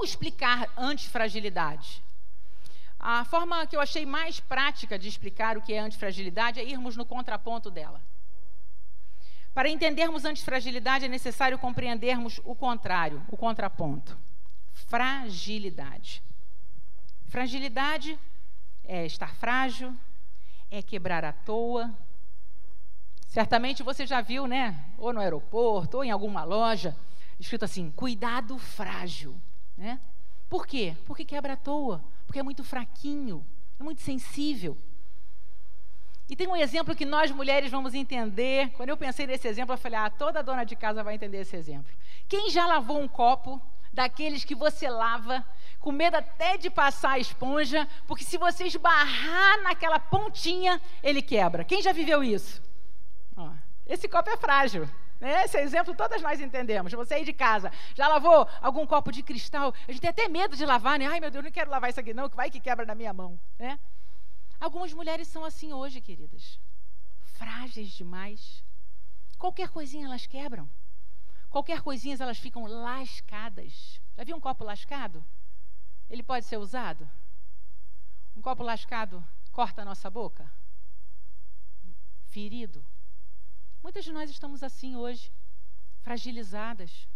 como explicar antifragilidade? A forma que eu achei mais prática de explicar o que é antifragilidade é irmos no contraponto dela. Para entendermos antifragilidade é necessário compreendermos o contrário, o contraponto. Fragilidade. Fragilidade é estar frágil, é quebrar à toa. Certamente você já viu, né? Ou no aeroporto, ou em alguma loja, escrito assim: cuidado frágil. Né? Por quê? Porque quebra à toa, porque é muito fraquinho, é muito sensível. E tem um exemplo que nós mulheres vamos entender. Quando eu pensei nesse exemplo, eu falei: ah, toda dona de casa vai entender esse exemplo. Quem já lavou um copo daqueles que você lava, com medo até de passar a esponja, porque se você esbarrar naquela pontinha, ele quebra. Quem já viveu isso? Ó, esse copo é frágil. Né? Esse exemplo todas nós entendemos. Você aí de casa, já lavou algum copo de cristal? A gente tem até medo de lavar, né? Ai, meu Deus, não quero lavar isso aqui não, que vai que quebra na minha mão. Né? Algumas mulheres são assim hoje, queridas. Frágeis demais. Qualquer coisinha elas quebram. Qualquer coisinha elas ficam lascadas. Já viu um copo lascado? Ele pode ser usado? Um copo lascado corta a nossa boca? Ferido? Muitas de nós estamos assim hoje, fragilizadas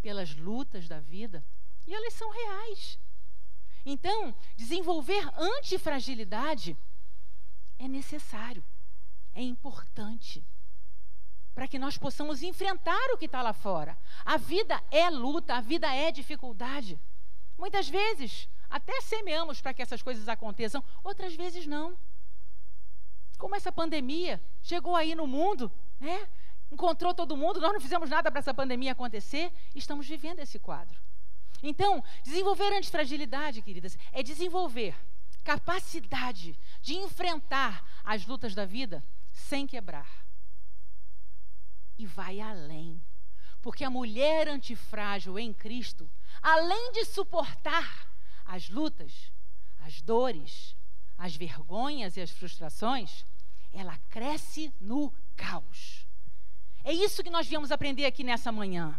pelas lutas da vida, e elas são reais. Então, desenvolver antifragilidade é necessário, é importante, para que nós possamos enfrentar o que está lá fora. A vida é luta, a vida é dificuldade. Muitas vezes, até semeamos para que essas coisas aconteçam, outras vezes não. Como essa pandemia chegou aí no mundo, né? encontrou todo mundo, nós não fizemos nada para essa pandemia acontecer, estamos vivendo esse quadro. Então, desenvolver antifragilidade, queridas, é desenvolver capacidade de enfrentar as lutas da vida sem quebrar. E vai além. Porque a mulher antifrágil em Cristo, além de suportar as lutas, as dores, as vergonhas e as frustrações, ela cresce no caos. É isso que nós viemos aprender aqui nessa manhã.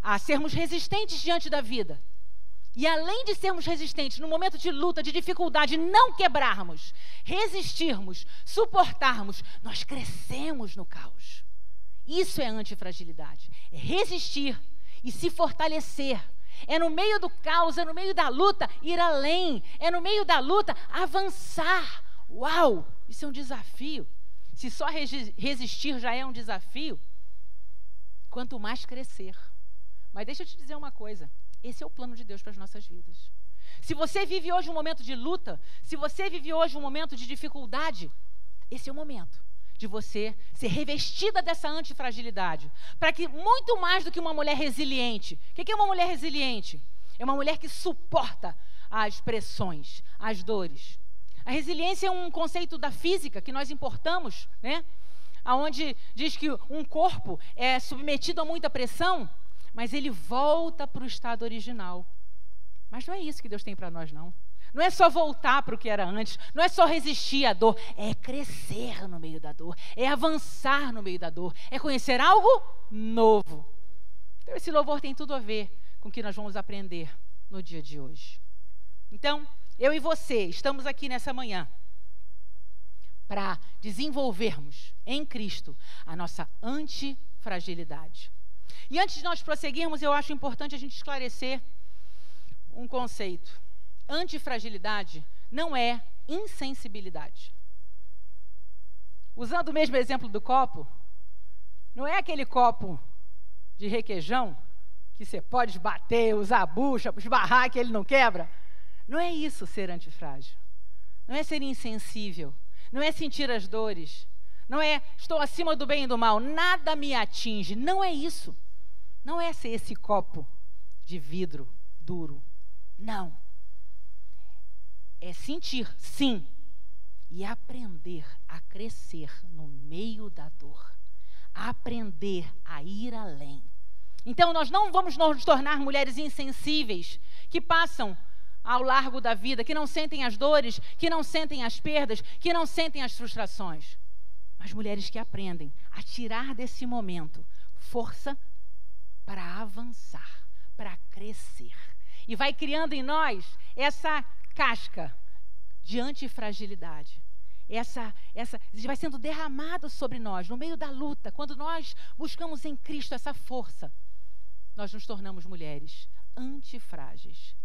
A sermos resistentes diante da vida e além de sermos resistentes no momento de luta, de dificuldade, não quebrarmos, resistirmos, suportarmos, nós crescemos no caos. Isso é antifragilidade. É resistir e se fortalecer. É no meio do caos, é no meio da luta ir além. É no meio da luta avançar. Uau! Isso é um desafio. Se só resistir já é um desafio, quanto mais crescer. Mas deixa eu te dizer uma coisa: esse é o plano de Deus para as nossas vidas. Se você vive hoje um momento de luta, se você vive hoje um momento de dificuldade, esse é o momento de você ser revestida dessa antifragilidade. Para que, muito mais do que uma mulher resiliente. O que é uma mulher resiliente? É uma mulher que suporta as pressões, as dores. A resiliência é um conceito da física que nós importamos, né? Onde diz que um corpo é submetido a muita pressão, mas ele volta para o estado original. Mas não é isso que Deus tem para nós, não. Não é só voltar para o que era antes, não é só resistir à dor, é crescer no meio da dor, é avançar no meio da dor, é conhecer algo novo. Então, esse louvor tem tudo a ver com o que nós vamos aprender no dia de hoje. Então, eu e você estamos aqui nessa manhã para desenvolvermos em Cristo a nossa antifragilidade. E antes de nós prosseguirmos, eu acho importante a gente esclarecer um conceito. Antifragilidade não é insensibilidade. Usando o mesmo exemplo do copo, não é aquele copo de requeijão que você pode bater, usar a bucha, esbarrar que ele não quebra. Não é isso ser antifrágil. Não é ser insensível. Não é sentir as dores. Não é estou acima do bem e do mal. Nada me atinge. Não é isso. Não é ser esse copo de vidro duro. Não. É sentir, sim, e aprender a crescer no meio da dor. Aprender a ir além. Então, nós não vamos nos tornar mulheres insensíveis que passam ao largo da vida, que não sentem as dores, que não sentem as perdas, que não sentem as frustrações. Mas mulheres que aprendem a tirar desse momento força para avançar, para crescer e vai criando em nós essa casca de antifragilidade. Essa, essa vai sendo derramado sobre nós no meio da luta, quando nós buscamos em Cristo essa força, nós nos tornamos mulheres antifrágeis.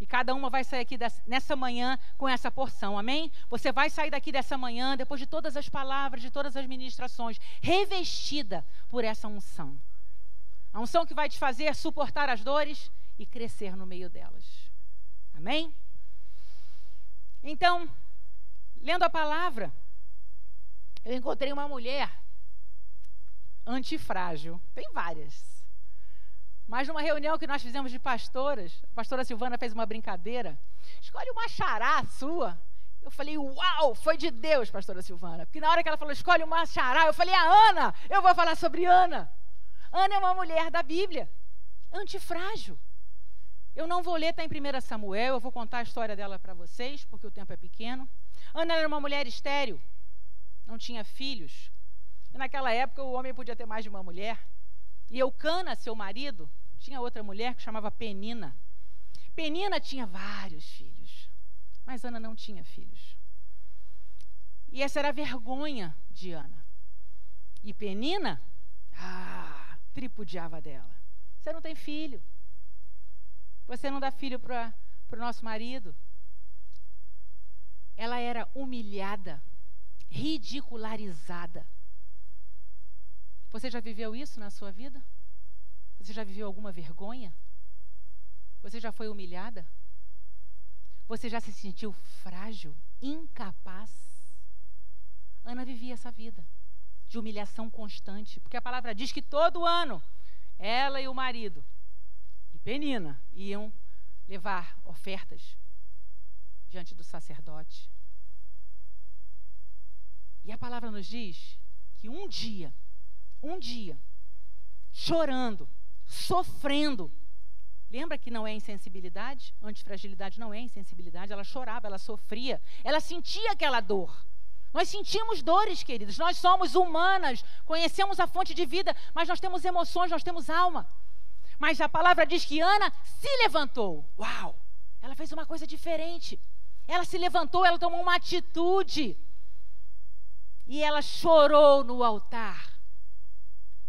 E cada uma vai sair aqui dessa, nessa manhã com essa porção, amém? Você vai sair daqui dessa manhã, depois de todas as palavras, de todas as ministrações, revestida por essa unção. A unção que vai te fazer suportar as dores e crescer no meio delas. Amém? Então, lendo a palavra, eu encontrei uma mulher antifrágil. Tem várias. Mas numa reunião que nós fizemos de pastoras, a pastora Silvana fez uma brincadeira. Escolhe uma xará sua. Eu falei, uau, foi de Deus, pastora Silvana. Porque na hora que ela falou, escolhe uma xará, eu falei, a Ana, eu vou falar sobre Ana. Ana é uma mulher da Bíblia, antifrágil. Eu não vou ler, está em 1 Samuel, eu vou contar a história dela para vocês, porque o tempo é pequeno. Ana era uma mulher estéril, não tinha filhos. E naquela época o homem podia ter mais de uma mulher. E Eucana, seu marido, tinha outra mulher que chamava Penina. Penina tinha vários filhos, mas Ana não tinha filhos. E essa era a vergonha de Ana. E Penina, ah, tripudiava dela. Você não tem filho. Você não dá filho para o nosso marido. Ela era humilhada, ridicularizada. Você já viveu isso na sua vida? Você já viveu alguma vergonha? Você já foi humilhada? Você já se sentiu frágil, incapaz? Ana vivia essa vida de humilhação constante, porque a palavra diz que todo ano ela e o marido e Penina iam levar ofertas diante do sacerdote. E a palavra nos diz que um dia um dia, chorando, sofrendo. Lembra que não é insensibilidade? Antifragilidade não é insensibilidade. Ela chorava, ela sofria, ela sentia aquela dor. Nós sentimos dores, queridos. Nós somos humanas, conhecemos a fonte de vida, mas nós temos emoções, nós temos alma. Mas a palavra diz que Ana se levantou. Uau! Ela fez uma coisa diferente. Ela se levantou, ela tomou uma atitude. E ela chorou no altar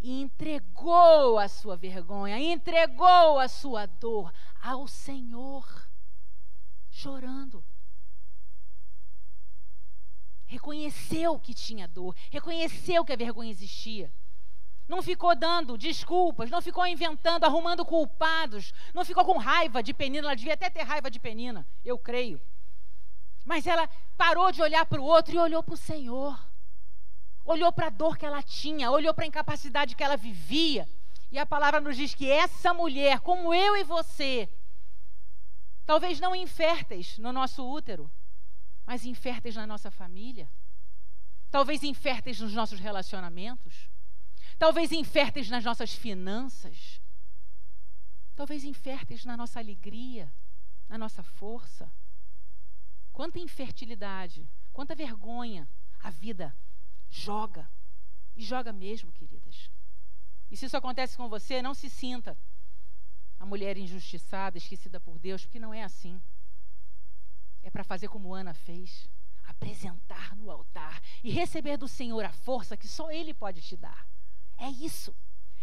e entregou a sua vergonha, entregou a sua dor ao Senhor, chorando. Reconheceu que tinha dor, reconheceu que a vergonha existia. Não ficou dando desculpas, não ficou inventando, arrumando culpados, não ficou com raiva de Penina, ela devia até ter raiva de Penina, eu creio. Mas ela parou de olhar para o outro e olhou para o Senhor olhou para a dor que ela tinha, olhou para a incapacidade que ela vivia. E a palavra nos diz que essa mulher, como eu e você, talvez não inférteis no nosso útero, mas inférteis na nossa família, talvez inférteis nos nossos relacionamentos, talvez inférteis nas nossas finanças, talvez inférteis na nossa alegria, na nossa força. Quanta infertilidade, quanta vergonha a vida Joga. E joga mesmo, queridas. E se isso acontece com você, não se sinta a mulher injustiçada, esquecida por Deus, porque não é assim. É para fazer como Ana fez apresentar no altar e receber do Senhor a força que só Ele pode te dar. É isso.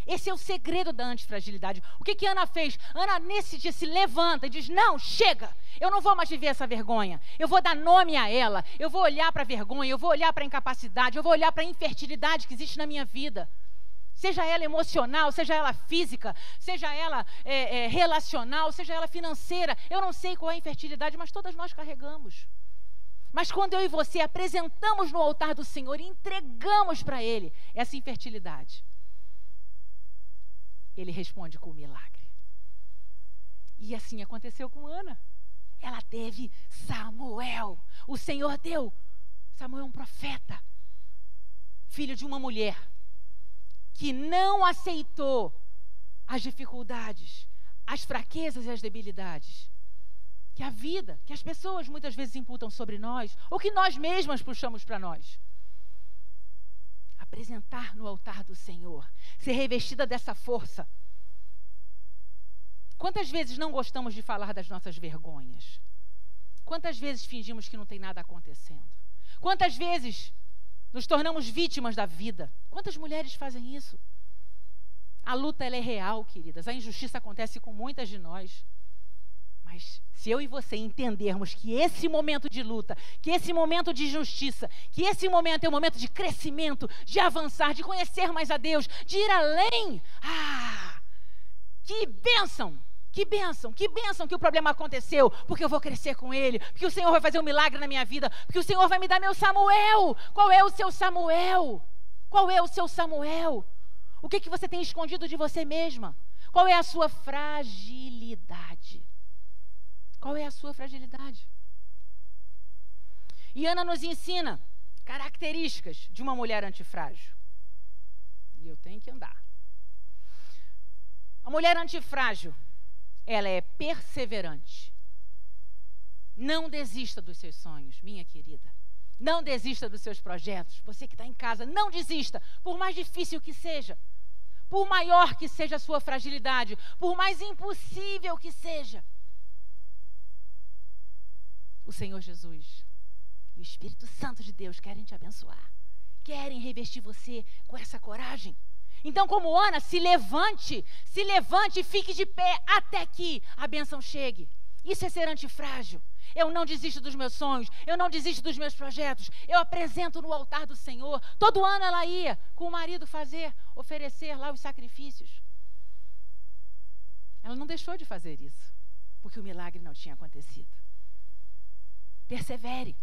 Esse é o segredo da antifragilidade. O que, que Ana fez? Ana, nesse dia, se levanta e diz: Não, chega, eu não vou mais viver essa vergonha. Eu vou dar nome a ela. Eu vou olhar para a vergonha, eu vou olhar para a incapacidade, eu vou olhar para a infertilidade que existe na minha vida. Seja ela emocional, seja ela física, seja ela é, é, relacional, seja ela financeira. Eu não sei qual é a infertilidade, mas todas nós carregamos. Mas quando eu e você apresentamos no altar do Senhor e entregamos para Ele essa infertilidade, ele responde com o milagre. E assim aconteceu com Ana. Ela teve Samuel. O Senhor deu. Samuel é um profeta, filho de uma mulher que não aceitou as dificuldades, as fraquezas e as debilidades que a vida, que as pessoas muitas vezes imputam sobre nós, ou que nós mesmas puxamos para nós apresentar no altar do Senhor, ser revestida dessa força Quantas vezes não gostamos de falar das nossas vergonhas? Quantas vezes fingimos que não tem nada acontecendo? Quantas vezes nos tornamos vítimas da vida? Quantas mulheres fazem isso? A luta é real, queridas. A injustiça acontece com muitas de nós. Mas se eu e você entendermos que esse momento de luta, que esse momento de justiça, que esse momento é um momento de crescimento, de avançar, de conhecer mais a Deus, de ir além, ah, que bênção! Que bênção, que bênção que o problema aconteceu, porque eu vou crescer com ele, porque o Senhor vai fazer um milagre na minha vida, porque o Senhor vai me dar meu Samuel. Qual é o seu Samuel? Qual é o seu Samuel? O que, que você tem escondido de você mesma? Qual é a sua fragilidade? Qual é a sua fragilidade? E Ana nos ensina características de uma mulher antifrágil. E eu tenho que andar. A mulher antifrágil ela é perseverante. Não desista dos seus sonhos, minha querida. Não desista dos seus projetos. Você que está em casa, não desista, por mais difícil que seja, por maior que seja a sua fragilidade, por mais impossível que seja. Senhor Jesus e o Espírito Santo de Deus querem te abençoar, querem revestir você com essa coragem. Então, como Ana, se levante, se levante e fique de pé até que a bênção chegue. Isso é ser antifrágil. Eu não desisto dos meus sonhos, eu não desisto dos meus projetos. Eu apresento no altar do Senhor. Todo ano ela ia com o marido fazer, oferecer lá os sacrifícios. Ela não deixou de fazer isso, porque o milagre não tinha acontecido. Persevere.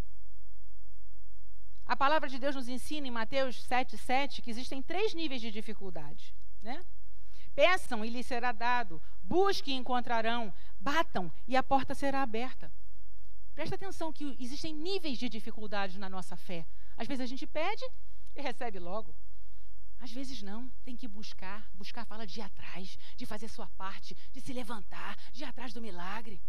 A palavra de Deus nos ensina em Mateus 7,7 que existem três níveis de dificuldade. Né? Peçam e lhes será dado, busquem e encontrarão, batam e a porta será aberta. Presta atenção que existem níveis de dificuldade na nossa fé. Às vezes a gente pede e recebe logo. Às vezes não, tem que buscar. Buscar fala de ir atrás, de fazer sua parte, de se levantar, de ir atrás do milagre.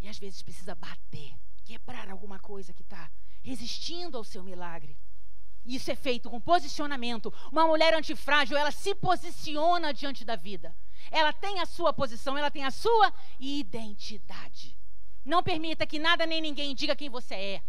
E às vezes precisa bater, quebrar alguma coisa que está resistindo ao seu milagre. Isso é feito com posicionamento. Uma mulher antifrágil, ela se posiciona diante da vida. Ela tem a sua posição, ela tem a sua identidade. Não permita que nada nem ninguém diga quem você é.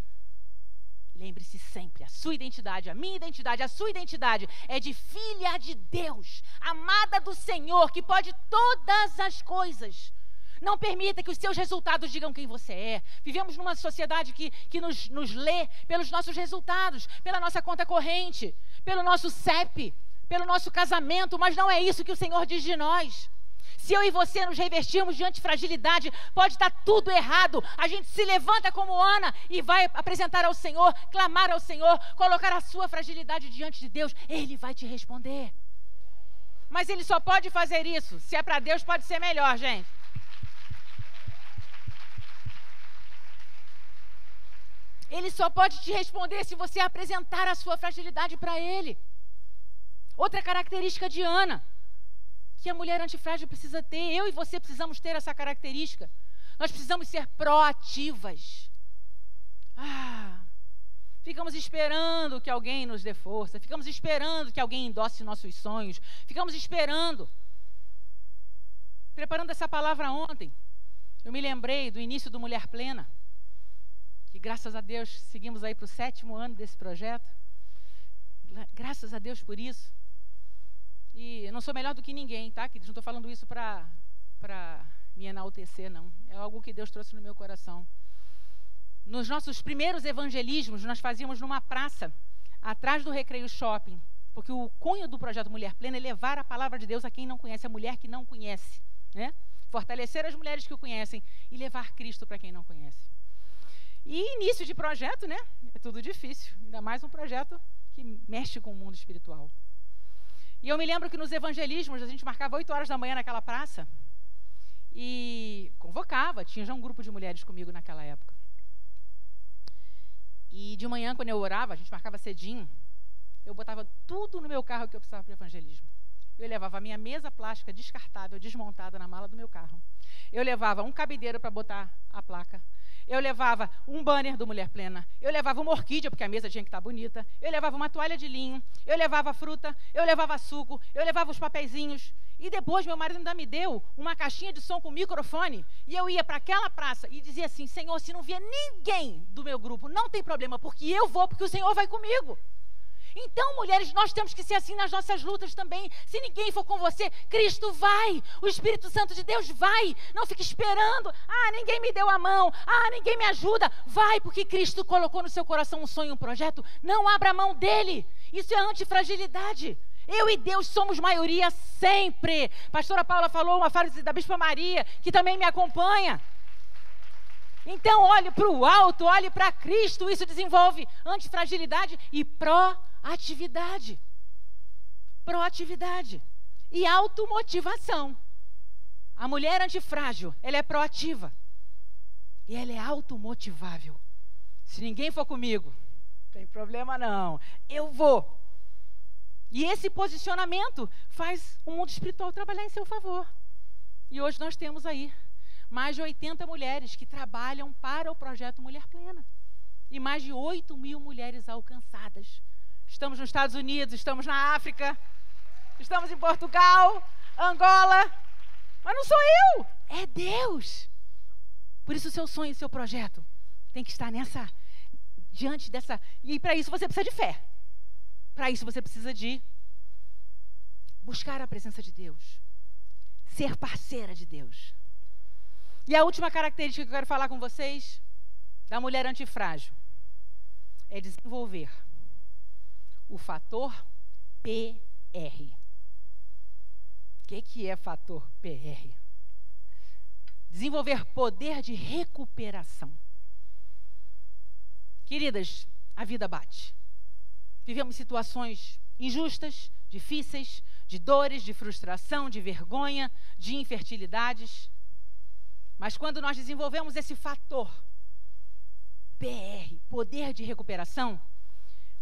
Lembre-se sempre, a sua identidade, a minha identidade, a sua identidade é de filha de Deus, amada do Senhor, que pode todas as coisas. Não permita que os seus resultados digam quem você é. Vivemos numa sociedade que, que nos, nos lê pelos nossos resultados, pela nossa conta corrente, pelo nosso CEP, pelo nosso casamento, mas não é isso que o Senhor diz de nós. Se eu e você nos revestirmos diante de fragilidade, pode estar tudo errado. A gente se levanta como Ana e vai apresentar ao Senhor, clamar ao Senhor, colocar a sua fragilidade diante de Deus. Ele vai te responder. Mas ele só pode fazer isso. Se é para Deus, pode ser melhor, gente. Ele só pode te responder se você apresentar a sua fragilidade para ele. Outra característica de Ana, que a mulher antifrágil precisa ter, eu e você precisamos ter essa característica. Nós precisamos ser proativas. Ah, ficamos esperando que alguém nos dê força, ficamos esperando que alguém endosse nossos sonhos, ficamos esperando. Preparando essa palavra ontem, eu me lembrei do início do Mulher Plena graças a Deus seguimos aí para o sétimo ano desse projeto. Graças a Deus por isso. E eu não sou melhor do que ninguém, tá? Que não estou falando isso para me enaltecer, não. É algo que Deus trouxe no meu coração. Nos nossos primeiros evangelismos, nós fazíamos numa praça, atrás do Recreio Shopping. Porque o cunho do projeto Mulher Plena é levar a palavra de Deus a quem não conhece, a mulher que não conhece. Né? Fortalecer as mulheres que o conhecem e levar Cristo para quem não conhece. E início de projeto, né? É tudo difícil, ainda mais um projeto que mexe com o mundo espiritual. E eu me lembro que nos evangelismos a gente marcava 8 horas da manhã naquela praça e convocava, tinha já um grupo de mulheres comigo naquela época. E de manhã, quando eu orava, a gente marcava cedinho, eu botava tudo no meu carro que eu precisava para o evangelismo. Eu levava a minha mesa plástica descartável, desmontada na mala do meu carro. Eu levava um cabideiro para botar a placa. Eu levava um banner do Mulher Plena. Eu levava uma orquídea, porque a mesa tinha que estar bonita. Eu levava uma toalha de linho. Eu levava fruta. Eu levava suco. Eu levava os papeizinhos. E depois meu marido ainda me deu uma caixinha de som com microfone. E eu ia para aquela praça e dizia assim: Senhor, se não vier ninguém do meu grupo, não tem problema, porque eu vou, porque o Senhor vai comigo. Então, mulheres, nós temos que ser assim nas nossas lutas também. Se ninguém for com você, Cristo vai. O Espírito Santo de Deus vai. Não fique esperando. Ah, ninguém me deu a mão. Ah, ninguém me ajuda. Vai, porque Cristo colocou no seu coração um sonho, um projeto. Não abra a mão dele. Isso é antifragilidade. Eu e Deus somos maioria sempre. Pastora Paula falou uma frase da Bispa Maria, que também me acompanha. Então, olhe para o alto, olhe para Cristo. Isso desenvolve antifragilidade e proatividade. Proatividade. E automotivação. A mulher antifrágil, ela é proativa. E ela é automotivável. Se ninguém for comigo, tem problema não. Eu vou. E esse posicionamento faz o mundo espiritual trabalhar em seu favor. E hoje nós temos aí mais de 80 mulheres que trabalham para o projeto Mulher Plena. E mais de 8 mil mulheres alcançadas. Estamos nos Estados Unidos, estamos na África, estamos em Portugal, Angola. Mas não sou eu, é Deus. Por isso, o seu sonho, o seu projeto tem que estar nessa, diante dessa. E para isso você precisa de fé. Para isso você precisa de buscar a presença de Deus, ser parceira de Deus. E a última característica que eu quero falar com vocês da mulher antifrágil é desenvolver o fator PR. O que, que é fator PR? Desenvolver poder de recuperação. Queridas, a vida bate. Vivemos situações injustas, difíceis, de dores, de frustração, de vergonha, de infertilidades. Mas quando nós desenvolvemos esse fator PR, poder de recuperação,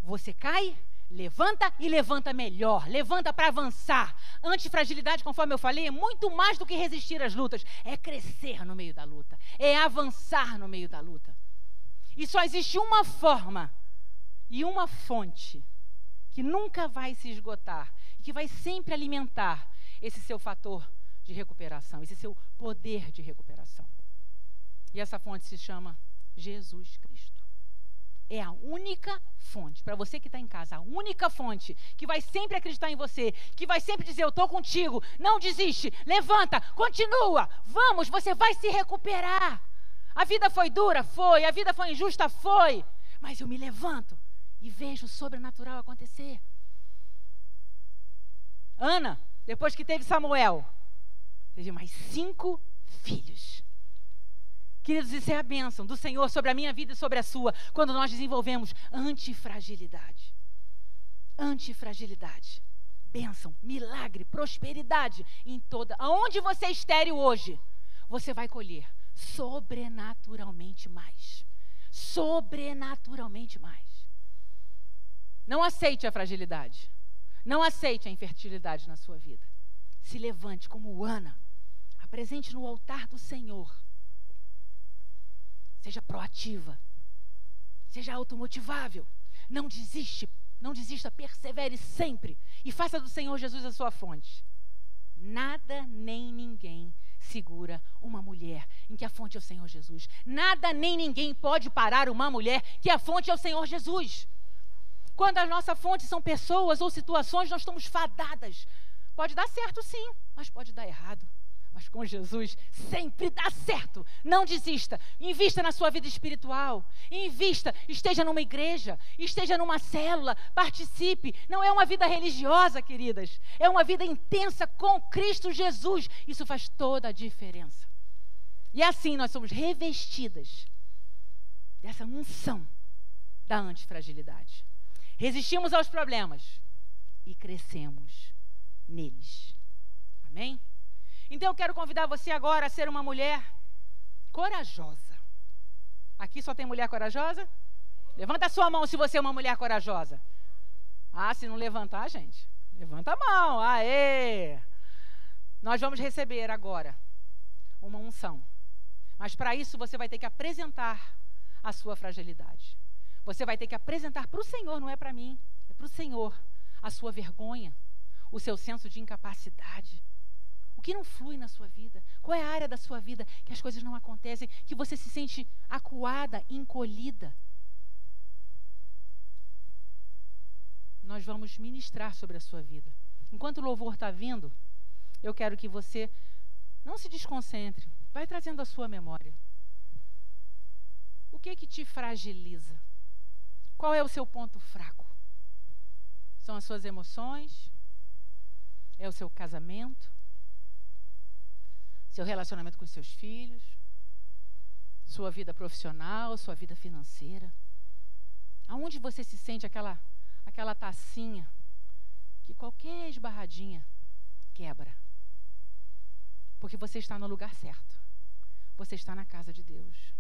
você cai, levanta e levanta melhor, levanta para avançar. Antifragilidade, conforme eu falei, é muito mais do que resistir às lutas, é crescer no meio da luta, é avançar no meio da luta. E só existe uma forma e uma fonte que nunca vai se esgotar, e que vai sempre alimentar esse seu fator de recuperação, esse seu poder de recuperação. E essa fonte se chama Jesus Cristo. É a única fonte, para você que está em casa, a única fonte que vai sempre acreditar em você, que vai sempre dizer: Eu estou contigo, não desiste, levanta, continua, vamos, você vai se recuperar. A vida foi dura? Foi. A vida foi injusta? Foi. Mas eu me levanto e vejo o sobrenatural acontecer. Ana, depois que teve Samuel, teve mais cinco filhos. Queridos, isso é a bênção do Senhor sobre a minha vida e sobre a sua, quando nós desenvolvemos antifragilidade. Antifragilidade. Bênção, milagre, prosperidade em toda. Aonde você é estéreo hoje, você vai colher sobrenaturalmente mais. Sobrenaturalmente mais. Não aceite a fragilidade. Não aceite a infertilidade na sua vida. Se levante como Ana. Apresente no altar do Senhor. Seja proativa. Seja automotivável. Não desiste. Não desista. Persevere sempre. E faça do Senhor Jesus a sua fonte. Nada nem ninguém segura uma mulher em que a fonte é o Senhor Jesus. Nada nem ninguém pode parar uma mulher que a fonte é o Senhor Jesus. Quando a nossa fonte são pessoas ou situações, nós estamos fadadas. Pode dar certo, sim, mas pode dar errado. Mas com Jesus sempre dá certo. Não desista. Invista na sua vida espiritual. Invista. Esteja numa igreja. Esteja numa célula. Participe. Não é uma vida religiosa, queridas. É uma vida intensa com Cristo Jesus. Isso faz toda a diferença. E assim nós somos revestidas dessa unção da antifragilidade. Resistimos aos problemas e crescemos neles. Amém? Então eu quero convidar você agora a ser uma mulher corajosa. Aqui só tem mulher corajosa? Levanta a sua mão se você é uma mulher corajosa. Ah, se não levantar, gente. Levanta a mão. Aê! Nós vamos receber agora uma unção. Mas para isso você vai ter que apresentar a sua fragilidade. Você vai ter que apresentar para o Senhor, não é para mim, é para o Senhor, a sua vergonha, o seu senso de incapacidade. Que não flui na sua vida? Qual é a área da sua vida que as coisas não acontecem, que você se sente acuada, encolhida? Nós vamos ministrar sobre a sua vida. Enquanto o louvor está vindo, eu quero que você não se desconcentre, vai trazendo a sua memória. O que que te fragiliza? Qual é o seu ponto fraco? São as suas emoções? É o seu casamento? Seu relacionamento com seus filhos? Sua vida profissional, sua vida financeira? Aonde você se sente aquela aquela tacinha que qualquer esbarradinha quebra? Porque você está no lugar certo. Você está na casa de Deus.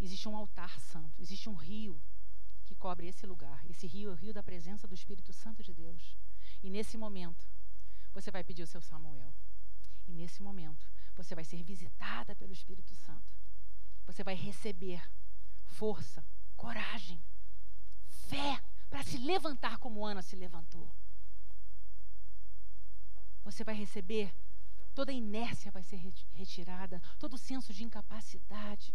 Existe um altar santo, existe um rio que cobre esse lugar. Esse rio é o rio da presença do Espírito Santo de Deus. E nesse momento, você vai pedir o seu Samuel. E nesse momento, você vai ser visitada pelo Espírito Santo. Você vai receber força, coragem, fé para se levantar como Ana se levantou. Você vai receber toda a inércia vai ser retirada, todo o senso de incapacidade,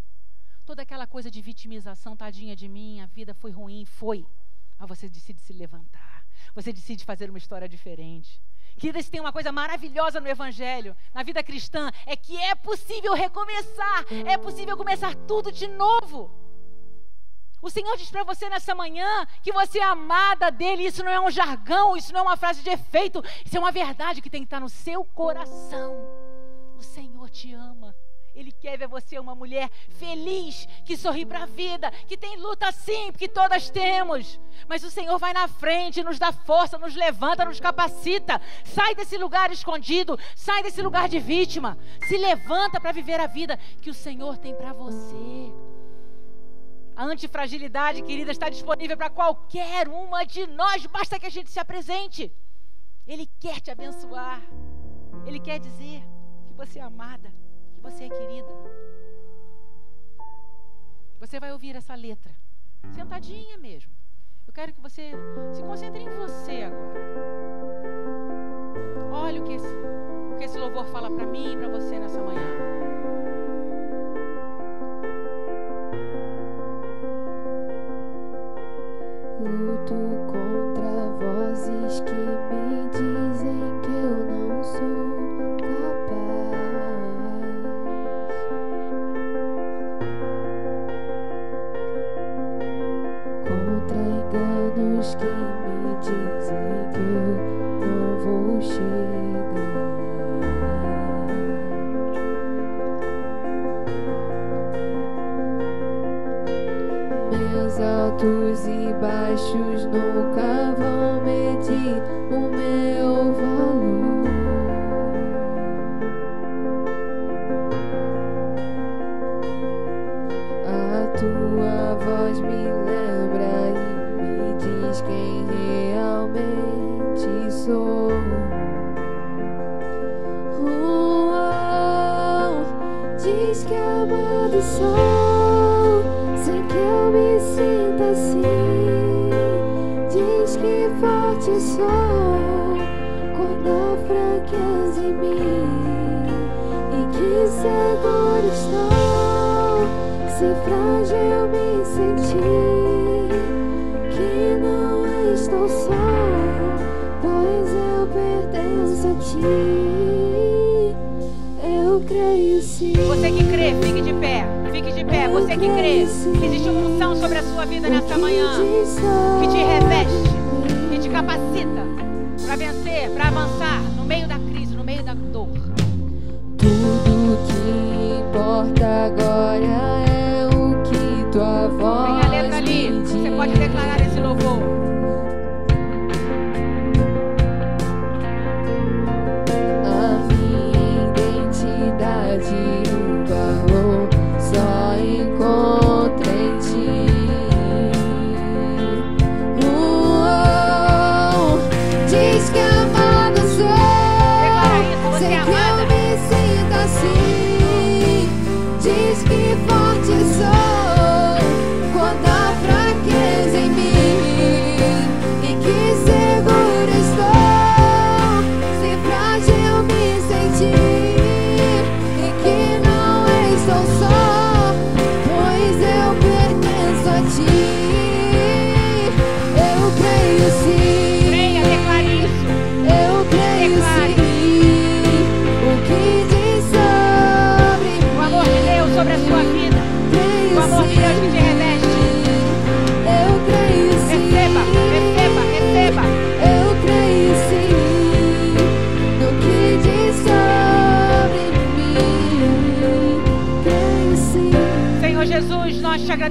toda aquela coisa de vitimização, tadinha de mim, a vida foi ruim, foi. Mas você decide se levantar, você decide fazer uma história diferente. Queridas, tem uma coisa maravilhosa no Evangelho, na vida cristã, é que é possível recomeçar, é possível começar tudo de novo. O Senhor diz para você nessa manhã que você é amada dele. Isso não é um jargão, isso não é uma frase de efeito. Isso é uma verdade que tem que estar no seu coração. O Senhor te ama. Ele quer ver você uma mulher feliz, que sorri para a vida, que tem luta sim, porque todas temos. Mas o Senhor vai na frente, nos dá força, nos levanta, nos capacita. Sai desse lugar escondido, sai desse lugar de vítima. Se levanta para viver a vida que o Senhor tem para você. A antifragilidade, querida, está disponível para qualquer uma de nós, basta que a gente se apresente. Ele quer te abençoar. Ele quer dizer que você é amada, que você é querida. Você vai ouvir essa letra, sentadinha mesmo. Eu quero que você se concentre em você agora. Olha o que esse, o que esse louvor fala para mim e para você nessa manhã. Luto contra vozes que me sinta assim. Diz que forte sou quando há fraqueza em mim e que seguro estou. Se frágil me sentir, que não estou só, pois eu pertenço a ti. Que crê. Existe uma unção sobre a sua vida nessa manhã. Que te reveste, que te capacita para vencer, para avançar no meio da crise, no meio da dor. Tudo que importa agora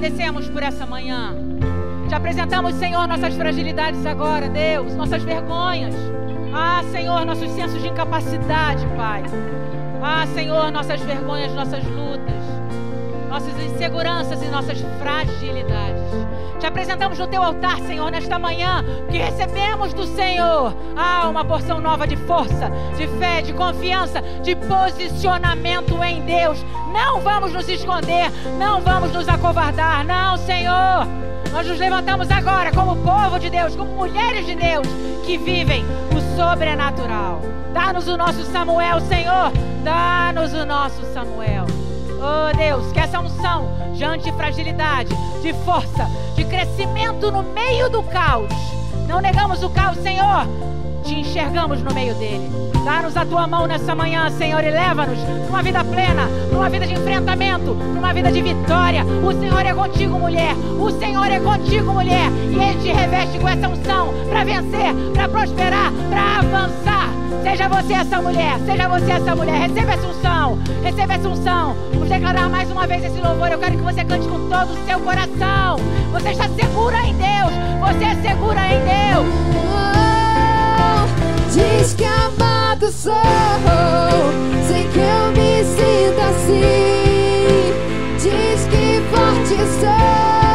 agradecemos por essa manhã. Te apresentamos, Senhor, nossas fragilidades agora, Deus, nossas vergonhas. Ah, Senhor, nossos sensos de incapacidade, Pai. Ah, Senhor, nossas vergonhas, nossas lutas, nossas inseguranças e nossas fragilidades. Te apresentamos no teu altar, Senhor, nesta manhã, que recebemos do Senhor ah, uma porção nova de força, de fé, de confiança, de posicionamento em Deus. Não vamos nos esconder, não vamos nos acovardar, não, Senhor. Nós nos levantamos agora como povo de Deus, como mulheres de Deus que vivem o sobrenatural. Dá-nos o nosso Samuel, Senhor. Dá-nos o nosso Samuel. Oh Deus, que essa unção de antifragilidade, de força, de crescimento no meio do caos. Não negamos o caos, Senhor. Te enxergamos no meio dele. Dá-nos a tua mão nessa manhã, Senhor, e leva-nos numa vida plena, numa vida de enfrentamento, numa vida de vitória. O Senhor é contigo, mulher. O Senhor é contigo, mulher. E Ele te reveste com essa unção para vencer, para prosperar, para avançar. Seja você essa mulher, seja você essa mulher. Receba essa unção, receba essa unção. Vamos declarar mais uma vez esse louvor. Eu quero que você cante com todo o seu coração. Você está segura em Deus, você é segura em Deus. Oh, diz que amado sou, sei que eu me sinto assim. Diz que forte sou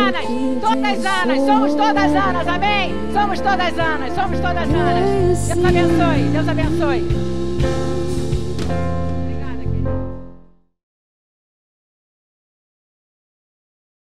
Anas, todas Anas, somos todas Anas, amém? Somos todas Anas, somos todas Anas. Deus abençoe, Deus abençoe.